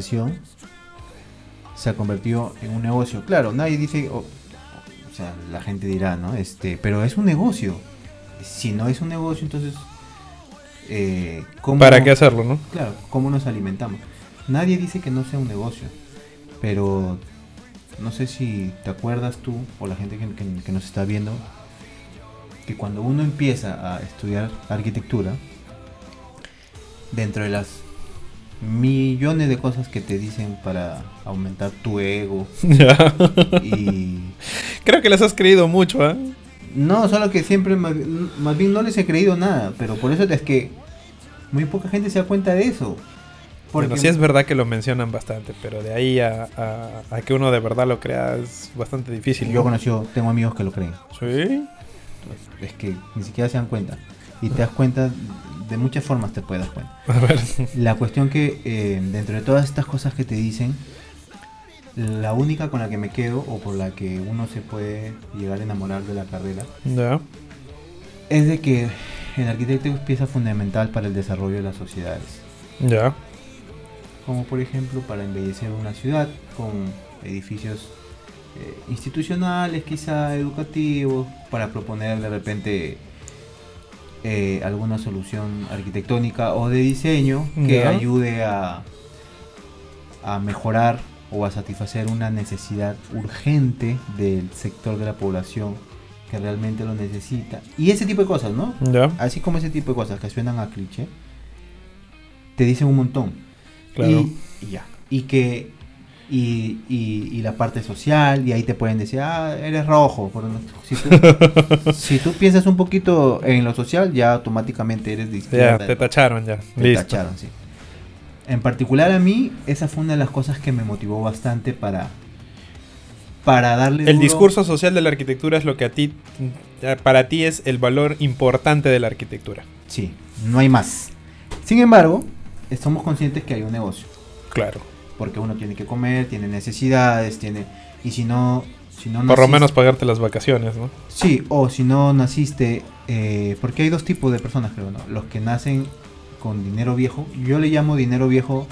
profesión se ha convertido en un negocio. Claro, nadie dice, o o sea, la gente dirá, ¿no? Este, pero es un negocio. Si no es un negocio, entonces, eh, ¿cómo- ¿Para qué hacerlo, no? Claro, ¿cómo nos alimentamos? Nadie dice que no sea un negocio, pero no sé si te acuerdas tú o la gente que, que- que nos está viendo, que cuando uno empieza a estudiar arquitectura, dentro de las millones de cosas que te dicen para aumentar tu ego Ya. y Creo que les has creído mucho, ¿ah? no, solo que siempre más, más bien no les he creído nada, pero por eso es que muy poca gente se da cuenta de eso. Porque Bueno, sí es verdad que lo mencionan bastante, pero de ahí a, a- a que uno de verdad lo crea es bastante difícil. yo ¿no? conocí, tengo amigos que lo creen. Sí. Es que ni siquiera se dan cuenta. Y te das cuenta, de muchas formas te puedes dar cuenta. A ver. La cuestión que eh, dentro de todas estas cosas que te dicen, la única con la que me quedo o por la que uno se puede llegar a enamorar de la carrera Ya. es de que el arquitecto es pieza fundamental para el desarrollo de las sociedades. Ya. Como por ejemplo para embellecer una ciudad con edificios eh, institucionales, quizá educativos, para proponer de repente eh, alguna solución arquitectónica o de diseño que Ya. ayude a, a mejorar o a satisfacer una necesidad urgente del sector de la población que realmente lo necesita. Y ese tipo de cosas, ¿no? Ya. Así como ese tipo de cosas que suenan a cliché, te dicen un montón. Claro. Y, y ya. Y que. Y, y- y la parte social, y ahí te pueden decir, ah, eres rojo. Pero no- si, tú, si tú piensas un poquito en lo social, ya automáticamente eres de Ya, izquierda. te tacharon ya. Te Listo. tacharon, sí. En particular a mí, esa fue una de las cosas que me motivó bastante para. Para darle. El duro- discurso social de la arquitectura es lo que a ti, eh, para ti es el valor importante de la arquitectura. Sí, no hay más. Sin embargo, somos conscientes que hay un negocio. Claro. Porque uno tiene que comer, tiene necesidades, tiene y si no, si no Por lo naciste- menos pagarte las vacaciones, ¿no? sí, o si no naciste, eh, porque hay dos tipos de personas creo, ¿no? Los que nacen con dinero viejo, yo le llamo dinero viejo,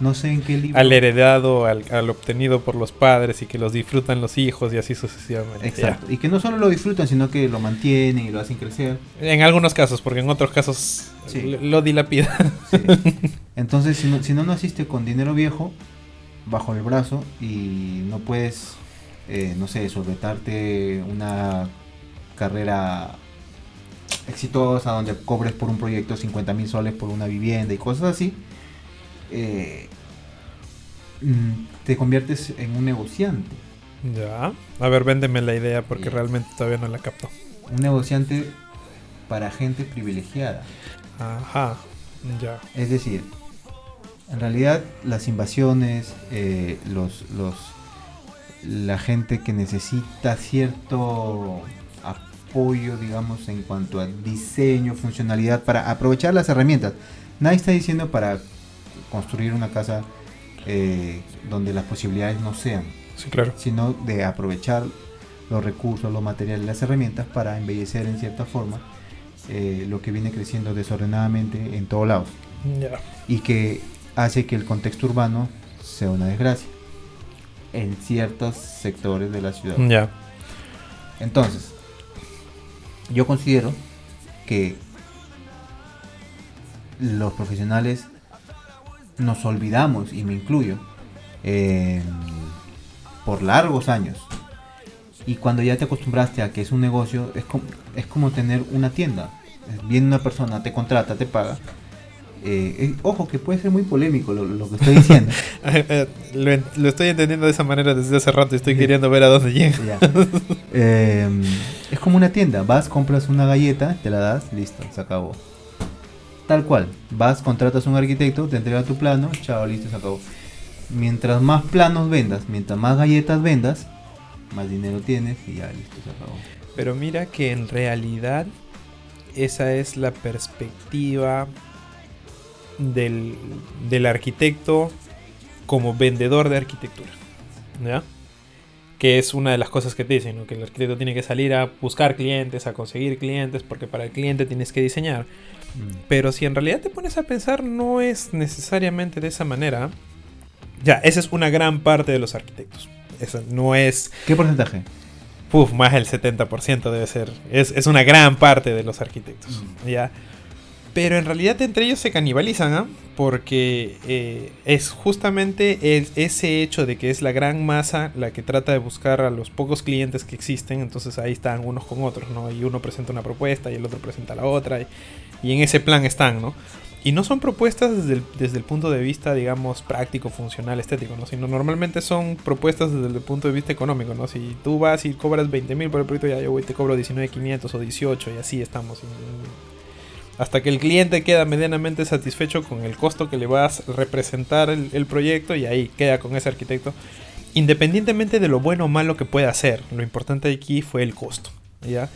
no sé en qué libro. Al heredado, al, al obtenido por los padres y que los disfrutan los hijos y así sucesivamente. Exacto. Y que no solo lo disfrutan, sino que lo mantienen y lo hacen crecer. En algunos casos, porque en otros casos Sí. lo- lo dilapida. Sí. Entonces, si no, si no naciste con dinero viejo bajo el brazo y no puedes, eh, no sé, solventarte una carrera exitosa donde cobres por un proyecto 50 mil soles por una vivienda y cosas así, eh, mm, te conviertes en un negociante. ya. A ver, véndeme la idea porque realmente todavía no la capto. Un negociante para gente privilegiada. Ajá. Ya. Es decir, en realidad las invasiones, eh, los, los, la gente que necesita cierto apoyo, digamos, en cuanto a diseño, funcionalidad, para aprovechar las herramientas. Nadie está diciendo para construir una casa eh, donde las posibilidades no sean, Sí, claro. sino de aprovechar los recursos, los materiales, las herramientas para embellecer en cierta forma eh, lo que viene creciendo desordenadamente en todos lados Ya. y que hace que el contexto urbano sea una desgracia en ciertos sectores de la ciudad. Ya. Entonces, yo considero que los profesionales nos olvidamos, y me incluyo, eh, por largos años. Y cuando ya te acostumbraste a que es un negocio, es como, es como tener una tienda. Viene una persona, te contrata, te paga. Eh, eh, ojo, que puede ser muy polémico lo, lo que estoy diciendo. lo, en- lo estoy entendiendo de esa manera desde hace rato y estoy Sí. queriendo ver a dónde llega. Eh, es como una tienda. Vas, compras una galleta, te la das, listo, se acabó. Tal cual. Vas, contratas un arquitecto, te entrega tu plano, chao, listo, se acabó. Mientras más planos vendas, mientras más galletas vendas, más dinero tienes y ya, listo, se acabó. Pero mira que en realidad esa es la perspectiva del, del arquitecto como vendedor de arquitectura. ¿Ya? Que es una de las cosas que te dicen, ¿no? que el arquitecto tiene que salir a buscar clientes, a conseguir clientes, porque para el cliente tienes que diseñar. Mm. Pero si en realidad te pones a pensar, no es necesariamente de esa manera. Ya, esa es una gran parte de los arquitectos. Eso no es... ¿Qué porcentaje? Uf, más del 70% debe ser. Es, es, una gran parte de los arquitectos. Mm. ¿ya? Pero en realidad entre ellos se canibalizan, ¿ah? Porque eh, es justamente ese hecho de que es la gran masa la que trata de buscar a los pocos clientes que existen. Entonces ahí están unos con otros, ¿no? Y uno presenta una propuesta y el otro presenta la otra. Y, y en ese plan están, ¿no? Y no son propuestas desde el, el, punto de vista, digamos, práctico, funcional, estético, ¿no? Sino normalmente son propuestas desde el punto de vista económico, ¿no? Si tú vas y cobras 20 mil por el proyecto, ya yo voy te cobro 19.500 o 18 y así estamos. Hasta que el cliente queda medianamente satisfecho con el costo que le vas a representar el, el proyecto y ahí queda con ese arquitecto. Independientemente de lo bueno o malo que pueda hacer, lo importante aquí fue el costo, ¿ya?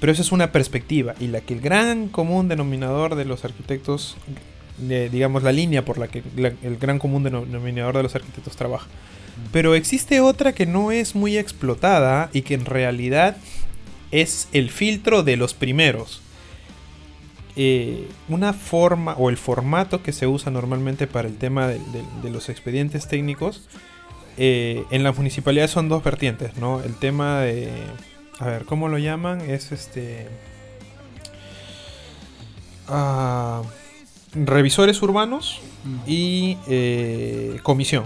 Pero esa es una perspectiva y la que el gran común denominador de los arquitectos, digamos la línea por la que el gran común denominador de los arquitectos trabaja. Pero existe otra que no es muy explotada y que en realidad es el filtro de los primeros. Eh, una forma o el formato que se usa normalmente para el tema de, los expedientes técnicos eh, en las municipalidades son dos vertientes, ¿no? El tema de a ver, ¿cómo lo llaman? Es este... Ah, revisores urbanos y eh, comisión.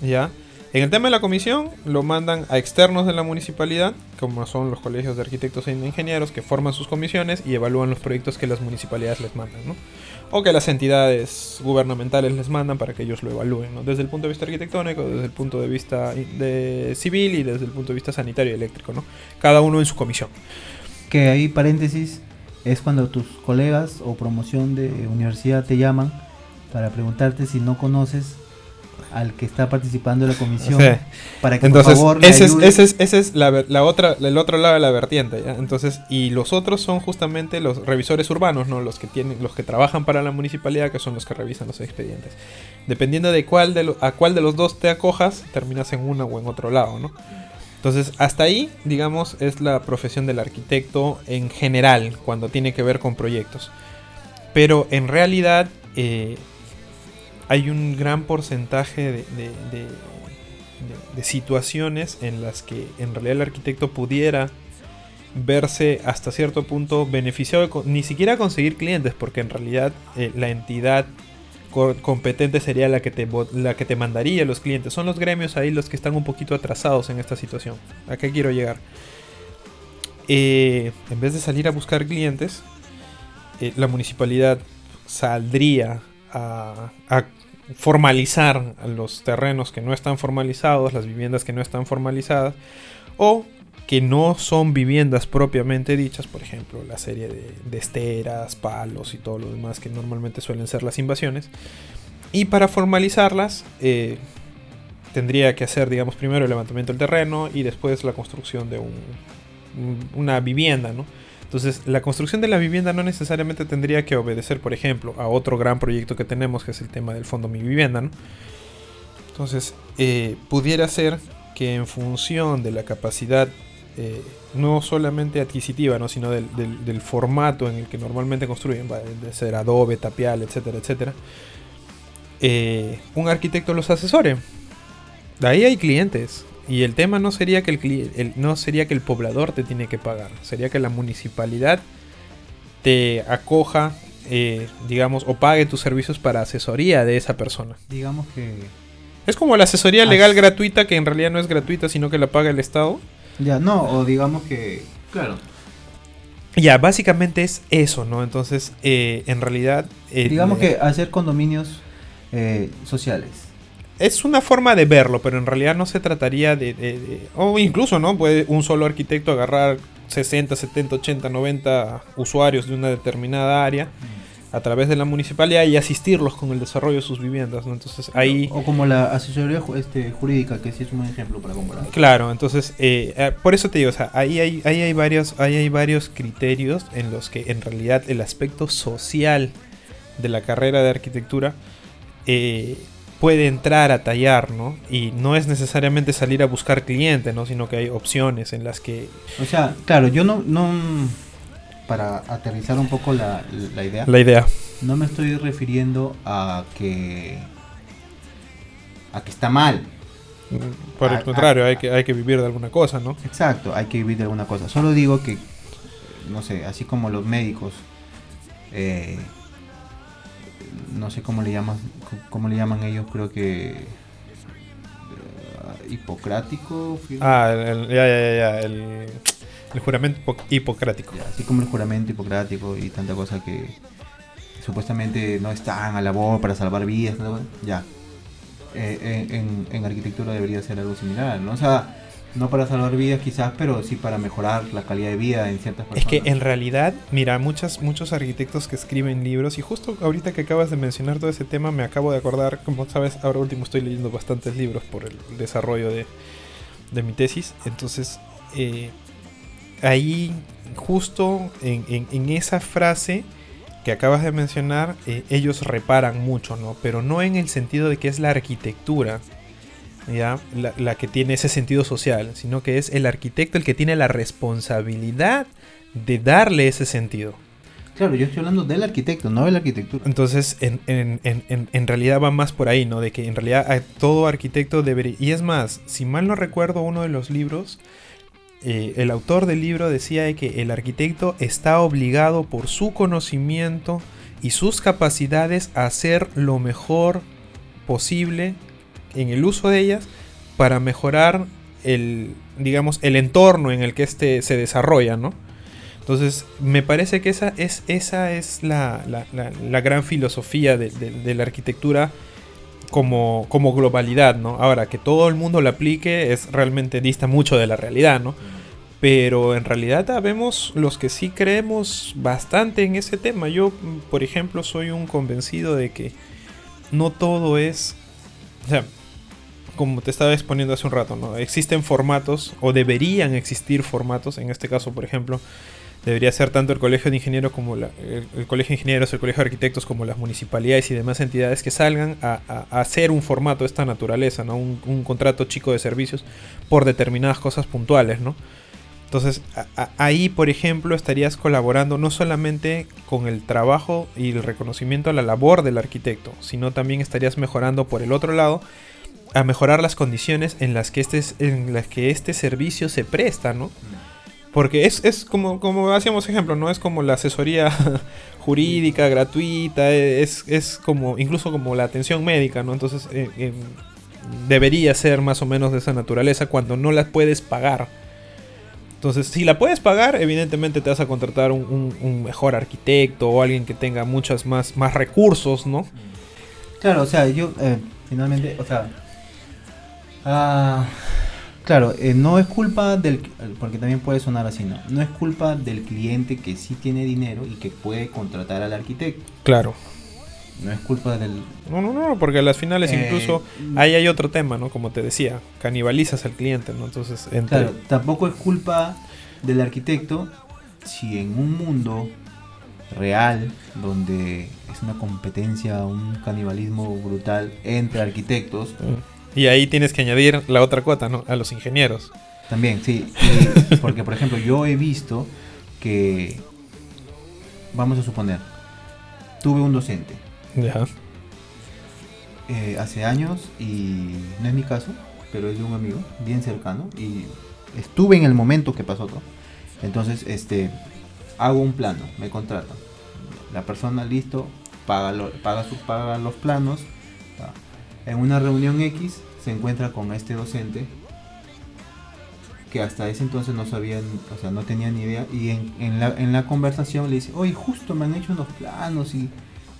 ¿Ya? En el tema de la comisión lo mandan a externos de la municipalidad, como son los colegios de arquitectos e ingenieros que forman sus comisiones y evalúan los proyectos que las municipalidades les mandan, ¿no? O que las entidades gubernamentales les mandan para que ellos lo evalúen, ¿no? Desde el punto de vista arquitectónico, desde el punto de vista de civil y desde el punto de vista sanitario y eléctrico, ¿no? Cada uno en su comisión. Que ahí paréntesis es cuando tus colegas o promoción de universidad te llaman para preguntarte si no conoces al que está participando en la comisión para que Entonces, por favor ese, es, ese es, ese es la, la, otra el otro lado de la vertiente entonces y los otros son justamente los revisores urbanos no los que tienen los que trabajan para la municipalidad que son los que revisan los expedientes. Dependiendo de cuál de a cuál de los dos te acojas terminas en uno o en otro lado no entonces hasta ahí digamos es la profesión del arquitecto en general cuando tiene que ver con proyectos. Pero en realidad eh, hay un gran porcentaje de, situaciones en las que en realidad el arquitecto pudiera verse hasta cierto punto beneficiado ni siquiera conseguir clientes, porque en realidad eh, la entidad competente sería la que, te, la que te mandaría los clientes. Son los gremios ahí los que están un poquito atrasados en esta situación. ¿A qué quiero llegar? Eh, en vez de salir a buscar clientes, eh, la municipalidad saldría a, formalizar los terrenos que no están formalizados, las viviendas que no están formalizadas, o que no son viviendas propiamente dichas, por ejemplo, la serie de, esteras, palos y todo lo demás que normalmente suelen ser las invasiones. Y para formalizarlas, eh, tendría que hacer, digamos, primero el levantamiento del terreno y después la construcción de una vivienda, ¿no? Entonces, la construcción de la vivienda no necesariamente tendría que obedecer, por ejemplo, a otro gran proyecto que tenemos, que es el tema del Fondo Mi Vivienda. ¿no? Entonces, eh, pudiera ser que en función de la capacidad, eh, no solamente adquisitiva, ¿no? sino del, formato en el que normalmente construyen, de ser adobe, tapial, etcétera, etcétera, eh, un arquitecto los asesore. De ahí hay clientes. Y el tema no sería que el, no sería que el poblador te tiene que pagar, sería que la municipalidad te acoja, eh, digamos, o pague tus servicios para asesoría de esa persona. Digamos que es como la asesoría legal gratuita que en realidad no es gratuita, sino que la paga el Estado. Ya, no, o digamos que, claro. Ya, básicamente es eso, ¿no? Entonces, eh, en realidad... Eh, digamos que hacer condominios sociales es una forma de verlo, pero en realidad no se trataría de, o incluso, ¿no? Puede un solo arquitecto agarrar 60, 70, 80, 90 usuarios de una determinada área a través de la municipalidad y asistirlos con el desarrollo de sus viviendas, ¿no? Entonces ahí... O como la asesoría este, jurídica, que sí es un buen ejemplo para comparar. Claro, entonces, eh, eh, por eso te digo, o sea, ahí hay, ahí hay, varios, ahí hay varios criterios en los que en realidad el aspecto social de la carrera de arquitectura eh, puede entrar a tallar, ¿no? Y no es necesariamente salir a buscar cliente, ¿no? Sino que hay opciones en las que... O sea, claro, yo no... no para aterrizar un poco la, idea. La idea. No me estoy refiriendo a que a que está mal. Por el contrario, hay que, hay que vivir de alguna cosa, ¿no? Exacto, hay que vivir de alguna cosa. Solo digo que, no sé, así como los médicos, eh, no sé cómo le llaman, cómo le llaman ellos, creo que eh, hipocrático. Ah, el, ya, ya, ya, el, el juramento hipo- hipocrático. Ya, así como el juramento hipocrático y tanta cosa que supuestamente no están a labor para salvar vidas, ya. Eh, en, en- en arquitectura debería ser algo similar, ¿no? O sea, no para salvar vidas quizás, pero sí para mejorar la calidad de vida en ciertas Es personas. que en realidad, mira, muchas, muchos arquitectos que escriben libros, y justo ahorita que acabas de mencionar todo ese tema, me acabo de acordar, como sabes, ahora último estoy leyendo bastantes libros por el desarrollo de, de mi tesis, entonces eh, ahí justo en, en- en esa frase que acabas de mencionar, eh, ellos reparan mucho, ¿no? Pero no en el sentido de que es la arquitectura, ¿ya? La, la que tiene ese sentido social, sino que es el arquitecto el que tiene la responsabilidad de darle ese sentido. Claro, yo estoy hablando del arquitecto, no de la arquitectura. Entonces, en, en- en- en- realidad va más por ahí, ¿no? De que en realidad a todo arquitecto debería... Y es más, si mal no recuerdo uno de los libros, eh, el autor del libro decía de que el arquitecto está obligado por su conocimiento y sus capacidades a hacer lo mejor posible en el uso de ellas para mejorar el, digamos, el entorno en el que éste se desarrolla, ¿no? Entonces, me parece que esa es, esa es la, la- la- gran filosofía de, la arquitectura como, como globalidad, ¿no? Ahora, que todo el mundo la aplique es realmente dista mucho de la realidad, ¿no? Pero en realidad vemos los que sí creemos bastante en ese tema. Yo, por ejemplo, soy un convencido de que no todo es... O sea, como te estaba exponiendo hace un rato, ¿no? Existen formatos, o deberían existir formatos, en este caso, por ejemplo, debería ser tanto el Colegio de Ingenieros como la- el, Colegio de Ingenieros, el Colegio de Arquitectos, como las municipalidades y demás entidades que salgan a, hacer un formato de esta naturaleza, ¿no? Un, contrato chico de servicios por determinadas cosas puntuales, ¿no? Entonces, ahí, por ejemplo, estarías colaborando no solamente con el trabajo y el reconocimiento a la labor del arquitecto, sino también estarías mejorando por el otro lado a mejorar las condiciones en las que este, en las que este servicio se presta, ¿no? Porque es, es como, como hacíamos ejemplo, ¿no? Es como la asesoría jurídica gratuita, es, es como incluso como la atención médica, ¿no? Entonces debería ser más o menos de esa naturaleza cuando no la puedes pagar. Entonces, si la puedes pagar, evidentemente te vas a contratar un, un- un mejor arquitecto o alguien que tenga muchas más, más recursos, ¿no? Claro, o sea, yo eh, finalmente, o sea, ah, claro, eh, no es culpa del, porque también puede sonar así, ¿no? No es culpa del cliente que sí tiene dinero y que puede contratar al arquitecto. Claro. No es culpa del... No, no, no, porque a las finales Eh, incluso ahí hay otro tema, ¿no? Como te decía, canibalizas al cliente, ¿no? Entonces, entre... Claro, tampoco es culpa del arquitecto si en un mundo real donde es una competencia, un canibalismo brutal entre arquitectos, Mm. Y ahí tienes que añadir la otra cuota, ¿no? A los ingenieros. También, sí. y- porque, por ejemplo, yo he visto que, vamos a suponer, tuve un docente Ya. eh, hace años y no es mi caso, pero es de un amigo bien cercano y estuve en el momento que pasó todo. Entonces, este, hago un plano, me contratan. La persona, listo, paga, lo- paga, su, paga los planos. En una reunión X se encuentra con este docente que hasta ese entonces no sabían, o sea, no tenía ni idea. Y en, en la, en la conversación le dice, oye, justo me han hecho unos planos y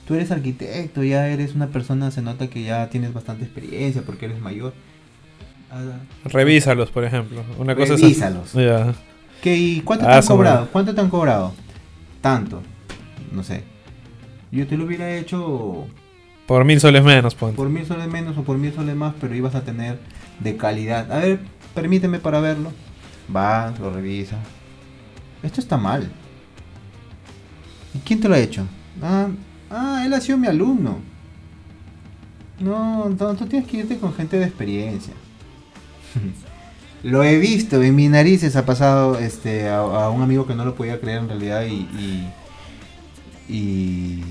tú eres arquitecto, ya eres una persona, se nota que ya tienes bastante experiencia porque eres mayor. Ah, Revísalos, por ejemplo. Una cosa es- Revísalos. Ya. ¿Qué, ¿Y cuánto Ah, te han cobrado? ¿Cuánto te han cobrado? Tanto. No sé. Yo te lo hubiera hecho Por mil soles menos, ponte. por mil soles menos o por mil soles más, pero ibas a tener de calidad. A ver, permíteme para verlo. Va, lo revisa. Esto está mal. ¿Y quién te lo ha hecho? Ah, ah, él ha sido mi alumno. No, no, tú tienes que irte con gente de experiencia. lo he visto, en mi narices ha pasado este, a, un amigo que no lo podía creer en realidad y y,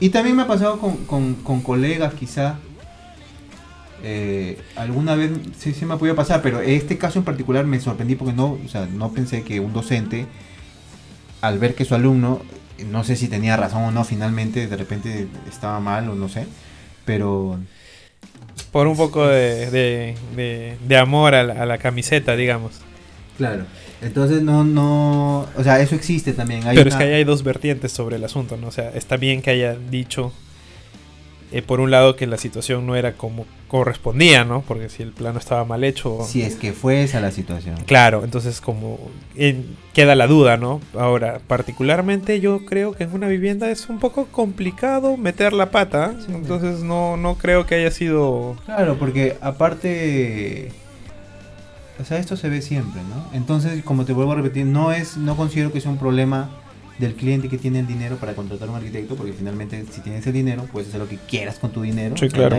y también me ha pasado con, con- con colegas quizá Eh, alguna vez sí se me ha podido pasar, pero este caso en particular me sorprendí porque no, o sea, no pensé que un docente, al ver que su alumno, no sé si tenía razón o no, finalmente de repente estaba mal o no sé, pero... Por un poco de, de, de, amor a la, a la, camiseta, digamos. Claro. Entonces no, no, o sea, eso existe también. Pero es que ahí hay dos vertientes sobre el asunto, ¿no? O sea, está bien que haya dicho eh, por un lado que la situación no era como correspondía, ¿no? Porque si el plano estaba mal hecho... Si es que fue esa la situación. Claro, entonces como eh, queda la duda, ¿no? Ahora, particularmente yo creo que en una vivienda es un poco complicado meter la pata, entonces no, no creo que haya sido... Claro, porque aparte... O sea, esto se ve siempre, ¿no? Entonces, como te vuelvo a repetir, no es, no considero que sea un problema del cliente que tiene el dinero para contratar a un arquitecto, porque finalmente si tienes el dinero, puedes hacer lo que quieras con tu dinero. Sí, claro.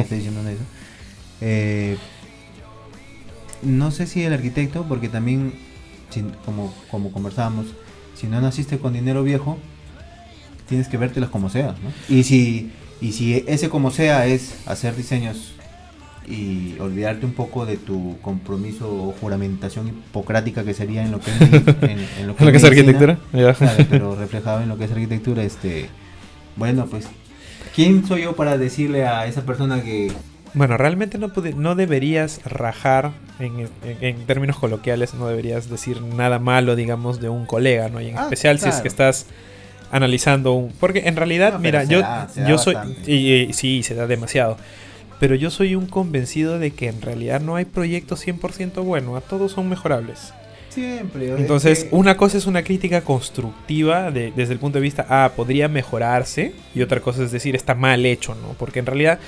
Eh, no sé si el arquitecto, porque también, como, como conversábamos, si no naciste con dinero viejo, tienes que vértelas como sea, ¿no? Y si, y si ese como sea es hacer diseños y olvidarte un poco de tu compromiso o juramentación hipocrática que sería en lo que es, en, lo que, es arquitectura pero reflejado en lo que es arquitectura este bueno pues quién soy yo para decirle a esa persona que bueno realmente no no deberías rajar en, en, términos coloquiales no deberías decir nada malo digamos de un colega no y en ah, especial si es que estás analizando un porque en realidad mira yo yo soy y, sí se da demasiado pero yo soy un convencido de que en realidad no hay proyectos 100% buenos, a todos son mejorables. Siempre. Entonces, una cosa es una crítica constructiva desde el punto de vista, ah, podría mejorarse, y otra cosa es decir, está mal hecho, ¿no? Porque en realidad,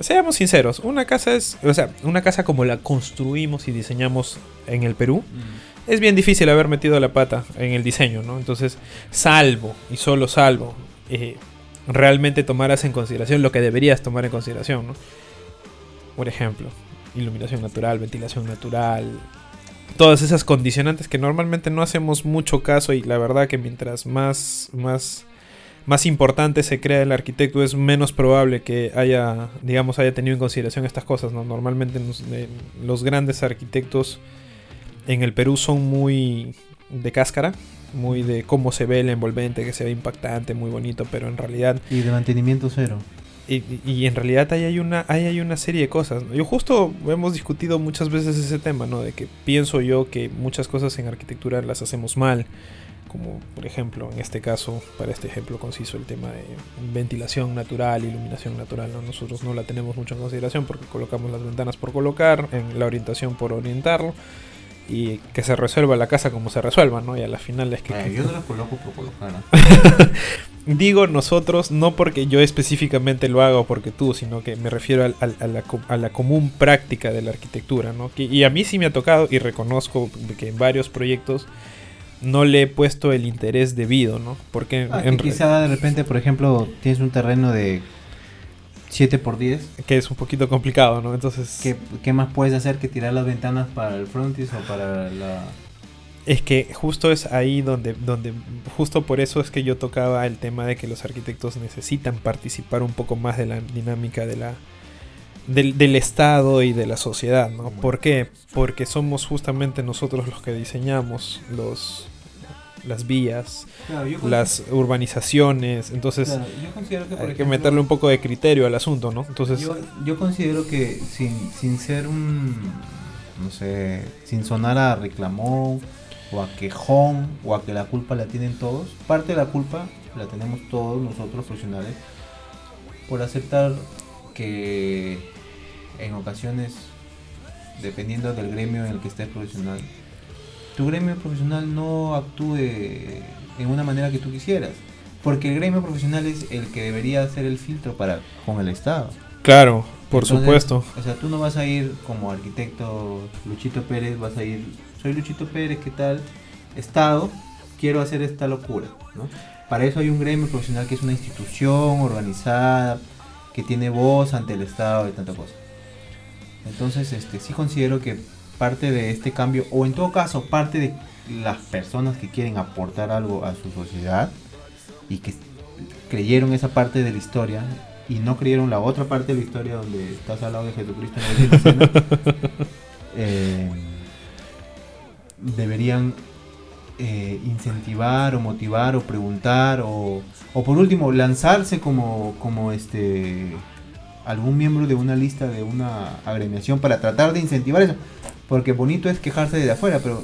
seamos sinceros, una casa es, o sea, una casa como la construimos y diseñamos en el Perú, mm. es bien difícil haber metido la pata en el diseño, ¿no? Entonces, salvo, y solo salvo, eh, realmente tomaras en consideración lo que deberías tomar en consideración. Por ejemplo, iluminación natural, ventilación natural, todas esas condicionantes que normalmente no hacemos mucho caso y la verdad que mientras más más más importante se crea el arquitecto es menos probable que haya digamos haya tenido en consideración estas cosas, ¿no? Normalmente los grandes arquitectos en el Perú son muy de cáscara, muy de cómo se ve el envolvente, que se ve impactante, muy bonito, pero en realidad... Y de mantenimiento cero. Y, en realidad ahí hay, una, ahí hay una serie de cosas. Yo justo hemos discutido muchas veces ese tema, ¿no? De que pienso yo que muchas cosas en arquitectura las hacemos mal. Como por ejemplo, en este caso, para este ejemplo conciso, el tema de ventilación natural, iluminación natural. ¿no? Nosotros no la tenemos mucho en consideración porque colocamos las ventanas por colocar, en la orientación por orientarlo y que se resuelva la casa como se resuelva, ¿no? Y a la final es que... yo no las coloco por colocar. Digo nosotros, no porque yo específicamente lo haga o porque tú, sino que me refiero a, la, a, la, común práctica de la arquitectura, ¿no? y a mí sí me ha tocado y reconozco que en varios proyectos no le he puesto el interés debido, ¿no? Porque ah, en quizá de repente, por ejemplo, tienes un terreno de 7 por 10 Que es un poquito complicado, ¿no? Entonces... ¿Qué, ¿Qué, más puedes hacer que tirar las ventanas para el frontis o para la...? Es que justo es ahí donde, donde, justo por eso es que yo tocaba el tema de que los arquitectos necesitan participar un poco más de la dinámica de la, del, del Estado y de la sociedad, ¿no? ¿Por qué? Porque somos justamente nosotros los que diseñamos los, las vías, las urbanizaciones, entonces hay que meterle un poco de criterio al asunto, ¿no? Entonces yo, considero que sin, sin ser un, no sé, sin sonar a reclamón o a quejón o a que la culpa la tienen todos, parte de la culpa la tenemos todos nosotros profesionales por aceptar que en ocasiones, dependiendo del gremio en el que estés profesional, tu gremio profesional no actúe en una manera que tú quisieras. Porque el gremio profesional es el que debería hacer el filtro para con el Estado. Claro, por supuesto. O sea, tú no vas a ir como arquitecto Luchito Pérez, vas a ir, soy Luchito Pérez, ¿qué tal? Estado, quiero hacer esta locura, ¿no? Para eso hay un gremio profesional que es una institución organizada, que tiene voz ante el Estado y tanta cosa. Entonces, este, sí considero que parte de este cambio, o en todo caso, parte de las personas que quieren aportar algo a su sociedad y que creyeron esa parte de la historia y no creyeron la otra parte de la historia donde estás al lado de Jesucristo en la escena, deberían eh, incentivar o motivar o preguntar o, o por último lanzarse como, como este algún miembro de una lista de una agremiación para tratar de incentivar eso. Porque bonito es quejarse desde afuera, pero...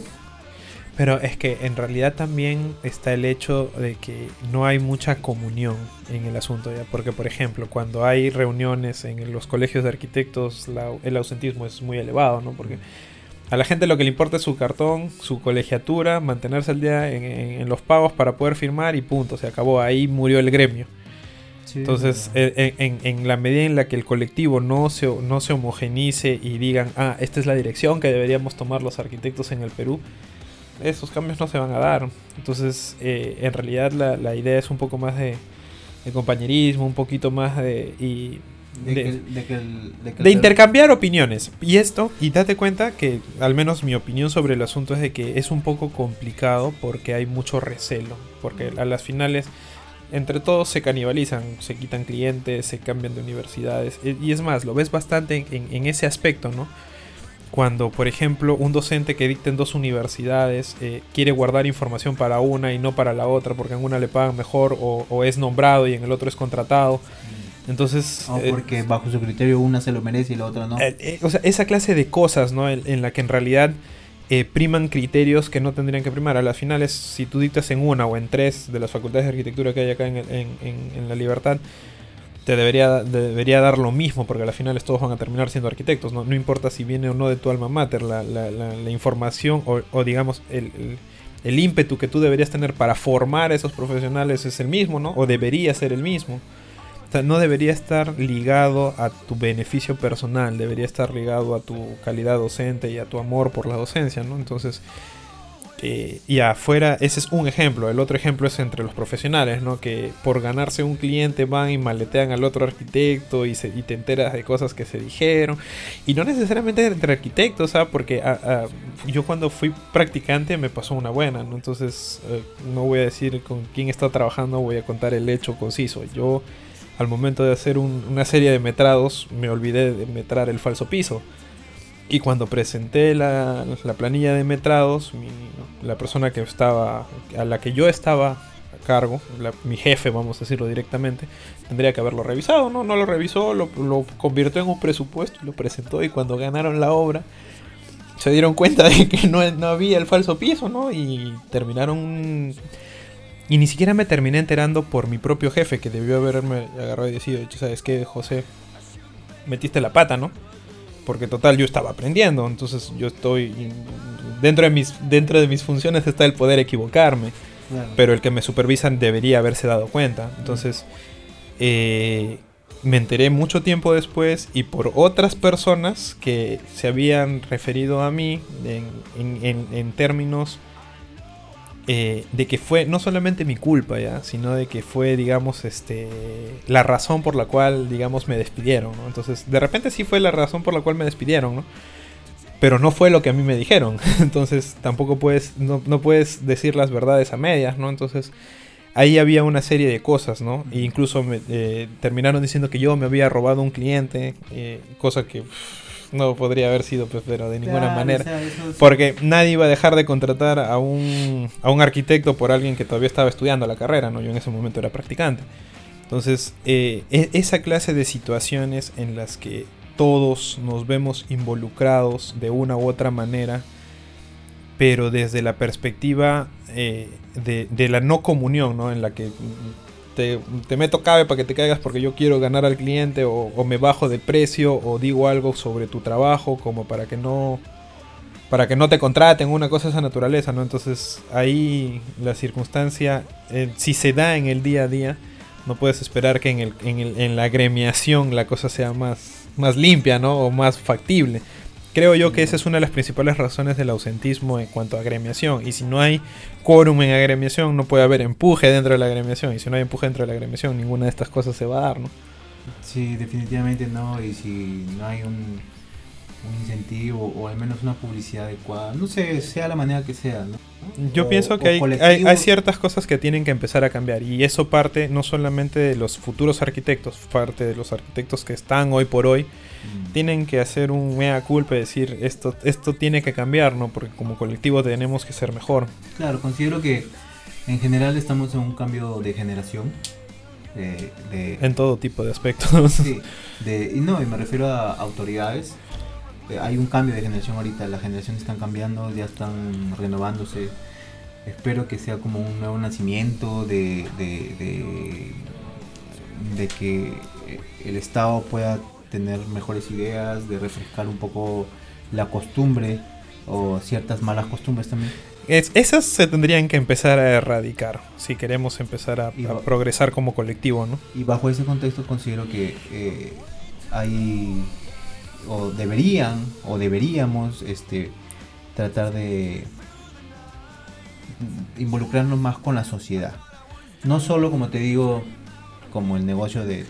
Pero es que en realidad también está el hecho de que no hay mucha comunión en el asunto ya. Porque por ejemplo, cuando hay reuniones en los colegios de arquitectos, el ausentismo es muy elevado, ¿no? Porque a la gente lo que le importa es su cartón, su colegiatura, mantenerse al día en los pagos para poder firmar y punto, se acabó. Ahí murió el gremio. Entonces, eh, en, la medida en la que el colectivo no se, no se homogenice y digan, ah, esta es la dirección que deberíamos tomar los arquitectos en el Perú, esos cambios no se van a dar. Entonces, eh, en realidad la, idea es un poco más de, compañerismo, un poquito más de... Y, de, intercambiar opiniones. Y esto, y date cuenta que al menos mi opinión sobre el asunto es de que es un poco complicado porque hay mucho recelo. Porque a las finales entre todos se canibalizan, se quitan clientes, se cambian de universidades. E, y es más, lo ves bastante en, ese aspecto, ¿no? Cuando, por ejemplo, un docente que dicta en dos universidades eh, quiere guardar información para una y no para la otra, porque en una le pagan mejor o, es nombrado y en el otro es contratado. Entonces. O eh, porque bajo su criterio una se lo merece y la otra no. Eh, o sea, esa clase de cosas, ¿no? en la que en realidad eh, priman criterios que no tendrían que primar. A las finales, si tú dictas en una o en tres de las facultades de arquitectura que hay acá en, La Libertad, te debería, debería dar lo mismo, porque a las finales todos van a terminar siendo arquitectos. No, no importa si viene o no de tu alma mater, la, información o, digamos el, el, ímpetu que tú deberías tener para formar a esos profesionales es el mismo, ¿no? O debería ser el mismo no debería estar ligado a tu beneficio personal, debería estar ligado a tu calidad docente y a tu amor por la docencia, ¿no? Entonces, eh, y afuera, ese es un ejemplo. El otro ejemplo es entre los profesionales, ¿no? Que por ganarse un cliente van y maletean al otro arquitecto y, se, y te enteras de cosas que se dijeron. Y no necesariamente entre arquitectos, ¿sabes? Porque yo cuando fui practicante me pasó una buena, ¿no? Entonces, eh, no voy a decir con quién está trabajando, voy a contar el hecho conciso. Yo al momento de hacer una serie de metrados me olvidé de metrar el falso piso. Y cuando presenté la, planilla de metrados, la persona que estaba, a la que yo estaba a cargo, mi jefe, vamos a decirlo directamente, tendría que haberlo revisado, ¿no? No lo revisó, lo, convirtió en un presupuesto y lo presentó. Y cuando ganaron la obra, se dieron cuenta de que no, no había el falso piso, ¿no? Y terminaron y ni siquiera me terminé enterando por mi propio jefe, que debió haberme agarrado y decidido, ¿sabes qué, José? Metiste la pata, ¿no? Porque total, yo estaba aprendiendo, entonces yo estoy... Dentro de mis, dentro de mis funciones está el poder equivocarme, pero el que me supervisan debería haberse dado cuenta. Entonces, eh, me enteré mucho tiempo después y por otras personas que se habían referido a mí en, en, en términos eh, de que fue no solamente mi culpa ya, sino de que fue, digamos, este, la razón por la cual, digamos, me despidieron, ¿no? Entonces, de repente sí fue la razón por la cual me despidieron, ¿no? Pero no fue lo que a mí me dijeron. Entonces, tampoco puedes, no, puedes decir las verdades a medias, ¿no? Entonces, ahí había una serie de cosas, ¿no? E incluso me, eh, terminaron diciendo que yo me había robado un cliente, eh, cosa que no podría haber sido, pues, pero de ninguna manera. Porque nadie iba a dejar de contratar a un, a un arquitecto por alguien que todavía estaba estudiando la carrera, ¿no? Yo en ese momento era practicante. Entonces, eh, e, esa clase de situaciones en las que todos nos vemos involucrados de una u otra manera, pero desde la perspectiva eh, de, de, la no comunión, ¿no? En la que te, meto cabe para que te caigas porque yo quiero ganar al cliente o, me bajo de precio o digo algo sobre tu trabajo como para que no para que no te contraten una cosa de esa naturaleza no entonces ahí la circunstancia eh, si se da en el día a día no puedes esperar que en, el, en, el, en la agremiación la cosa sea más más limpia no o más factible Creo yo que esa es una de las principales razones del ausentismo en cuanto a agremiación. Y si no hay quórum en agremiación, no puede haber empuje dentro de la agremiación. Y si no hay empuje dentro de la agremiación, ninguna de estas cosas se va a dar, ¿no? Sí, definitivamente no. Y si no hay un un incentivo o al menos una publicidad adecuada. No sé, sea la manera que sea. ¿no? Yo O- pienso que hay, hay- ciertas cosas que tienen que empezar a cambiar y eso parte no solamente de los futuros arquitectos, parte de los arquitectos que están hoy por hoy, Mm. tienen que hacer un mea culpa y decir esto, esto tiene que cambiar, ¿no? Porque como colectivo tenemos que ser mejor. Claro, considero que en general estamos en un cambio de generación. De, de- En todo tipo de aspectos. sí, de- y no, y me refiero a autoridades. Eh, hay un cambio de generación ahorita, las generaciones están cambiando, ya están renovándose. Espero que sea como un nuevo nacimiento de, de, de, de que el Estado pueda tener mejores ideas, de refrescar un poco la costumbre o ciertas malas costumbres también. Es- esas se tendrían que empezar a erradicar si queremos empezar a, progresar como colectivo, ¿no? Y bajo ese contexto considero que eh, hay o deberían o deberíamos este tratar de involucrarnos más con la sociedad. No solo como te digo, como el negocio de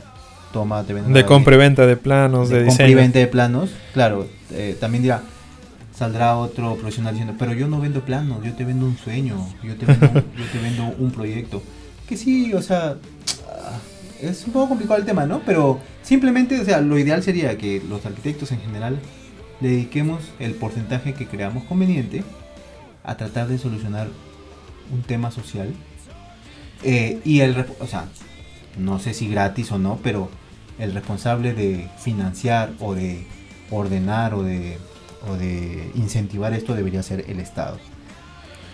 toma, De una- compra y venta de planos, de, de compra y diseño. venta de planos. Claro, eh, también dirá saldrá otro profesional diciendo, pero yo no vendo planos, yo te vendo un sueño, yo te vendo, yo te vendo un proyecto. Que sí, o sea, es un poco complicado el tema, ¿no? Pero simplemente, o sea, lo ideal sería que los arquitectos en general dediquemos el porcentaje que creamos conveniente a tratar de solucionar un tema social. Eh, y el, o sea, no sé si gratis o no, pero el responsable de financiar o de ordenar o de, o de incentivar esto debería ser el Estado.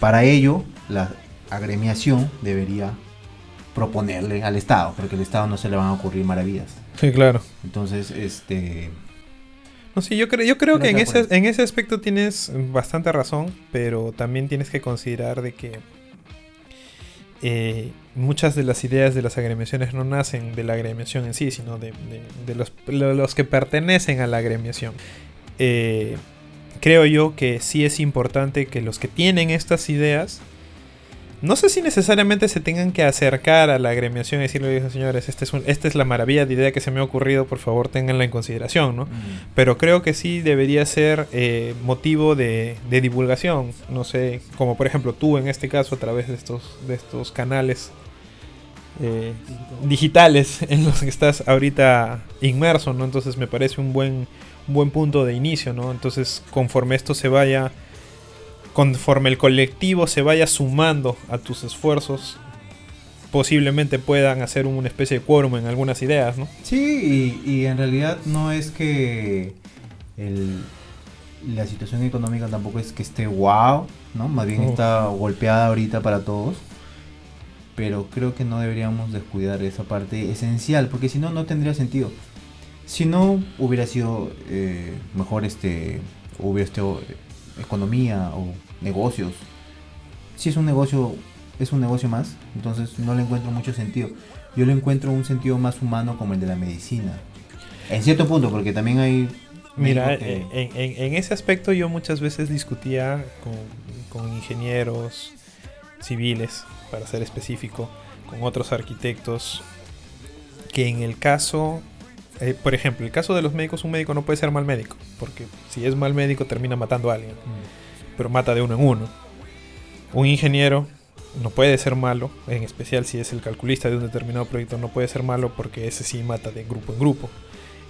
Para ello, la agremiación debería proponerle al Estado, porque al Estado no se le van a ocurrir maravillas. Sí, claro. Entonces, este, No, sí, yo creo, yo creo que en ese, en ese aspecto tienes bastante razón, pero también tienes que considerar de que eh, muchas de las ideas de las agremiaciones no nacen de la agremiación en sí, sino de, de- de los, lo- los que pertenecen a la agremiación. Eh, creo yo que sí es importante que los que tienen estas ideas, no sé si necesariamente se tengan que acercar a la agremiación y decirle, "Oigan, señores, este es un- esta es la maravilla de idea que se me ha ocurrido, por favor tenganla en consideración, ¿no? pero creo que sí debería ser eh, motivo de, de divulgación. No sé, como por ejemplo tú en este caso a través de estos, de estos canales eh, digitales en los que estás ahorita inmerso, ¿no? Entonces me parece un buen, un buen punto de inicio, ¿no? Entonces conforme esto se vaya, conforme el colectivo se vaya sumando a tus esfuerzos, posiblemente puedan hacer una especie de quórum en algunas ideas, ¿no? Sí, y, y en realidad no es que el- la situación económica tampoco es que esté wow, ¿no? Más bien Uf. está golpeada ahorita para todos. Pero creo que no deberíamos descuidar esa parte esencial, porque si no, no tendría sentido. Si no, hubiera sido eh, mejor este, hubiera estado eh, economía o negocios. Si es un negocio, es un negocio más, entonces no le encuentro mucho sentido. Yo le encuentro un sentido más humano como el de la medicina. En cierto punto, porque también hay... Mira, médicos en, que- en- en ese aspecto yo muchas veces discutía con, con ingenieros civiles, para ser específico, con otros arquitectos, que en el caso, eh, por ejemplo, el caso de los médicos, un médico no puede ser mal médico, porque si es mal médico termina matando a alguien, pero mata de uno en uno. Un ingeniero no puede ser malo, en especial si es el calculista de un determinado proyecto, no puede ser malo porque ese sí mata de grupo en grupo.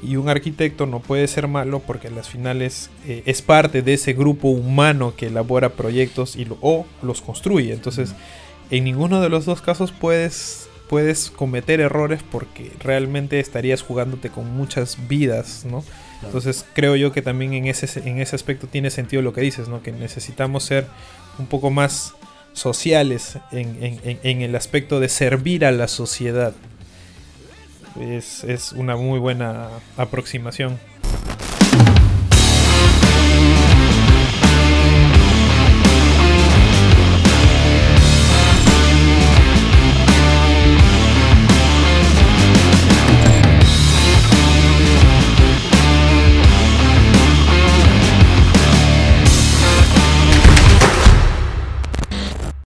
Y un arquitecto no puede ser malo porque a las finales eh, es parte de ese grupo humano que elabora proyectos y lo- o los construye. Entonces, en ninguno de los dos casos puedes, puedes cometer errores porque realmente estarías jugándote con muchas vidas, ¿no? Entonces creo yo que también en ese, en ese aspecto tiene sentido lo que dices, ¿no? Que necesitamos ser un poco más sociales en, en- en- en el aspecto de servir a la sociedad. Es, es una muy buena aproximación.